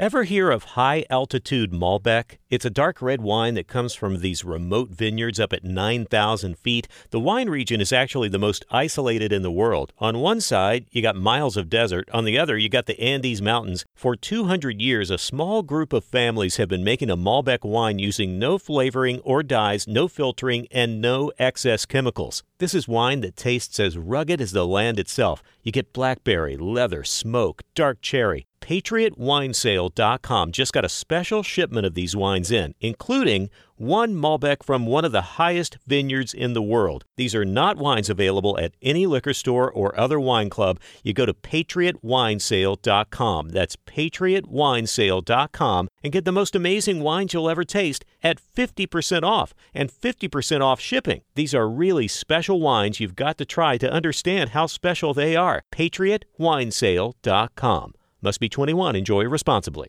Ever hear of high altitude Malbec? It's a dark red wine that comes from these remote vineyards up at 9,000 feet. The wine region is actually the most isolated in the world. On one side, you got miles of desert. On the other, you got the Andes Mountains. For 200 years, a small group of families have been making a Malbec wine using no flavoring or dyes, no filtering, and no excess chemicals. This is wine that tastes as rugged as the land itself. You get blackberry, leather, smoke, dark cherry. PatriotWinesale.com just got a special shipment of these wines in, including one Malbec from one of the highest vineyards in the world. These are not wines available at any liquor store or other wine club. You go to PatriotWinesale.com. That's PatriotWinesale.com and get the most amazing wines you'll ever taste at 50% off and 50% off shipping. These are really special wines you've got to try to understand how special they are. PatriotWinesale.com. Must be 21. Enjoy responsibly.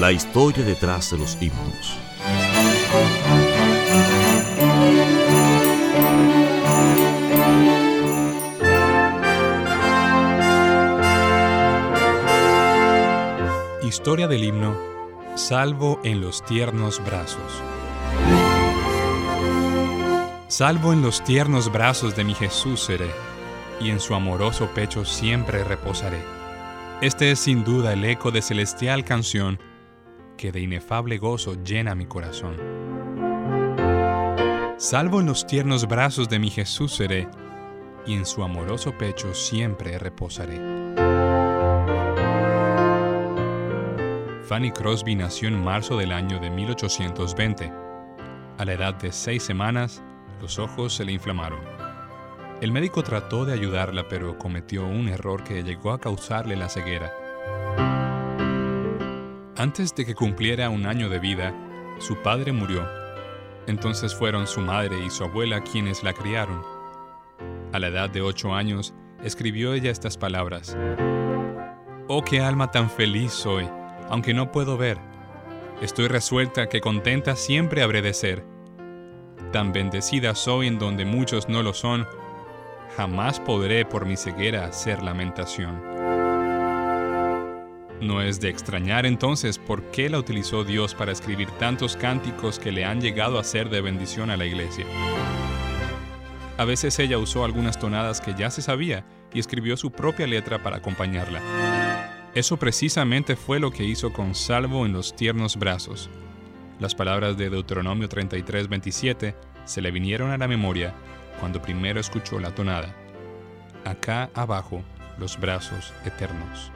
La historia detrás de los himnos. Historia del himno Salvo en los tiernos brazos. Salvo en los tiernos brazos de mi Jesús seré, y en su amoroso pecho siempre reposaré. Este es sin duda el eco de celestial canción que de inefable gozo llena mi corazón. Salvo en los tiernos brazos de mi Jesús seré, y en su amoroso pecho siempre reposaré. Fanny Crosby nació en marzo del año de 1820. A la edad de seis semanas, los ojos se le inflamaron. El médico trató de ayudarla, pero cometió un error que llegó a causarle la ceguera. Antes de que cumpliera un año de vida, su padre murió. Entonces fueron su madre y su abuela quienes la criaron. A la edad de ocho años, escribió ella estas palabras. Oh, qué alma tan feliz soy, aunque no puedo ver. Estoy resuelta que contenta siempre habré de ser. Tan bendecida soy en donde muchos no lo son, jamás podré por mi ceguera hacer lamentación. No es de extrañar entonces por qué la utilizó Dios para escribir tantos cánticos que le han llegado a ser de bendición a la iglesia. A veces ella usó algunas tonadas que ya se sabía y escribió su propia letra para acompañarla. Eso precisamente fue lo que hizo con Salvo en los tiernos brazos. Las palabras de Deuteronomio 33:27 se le vinieron a la memoria cuando primero escuchó la tonada. Acá abajo, los brazos eternos.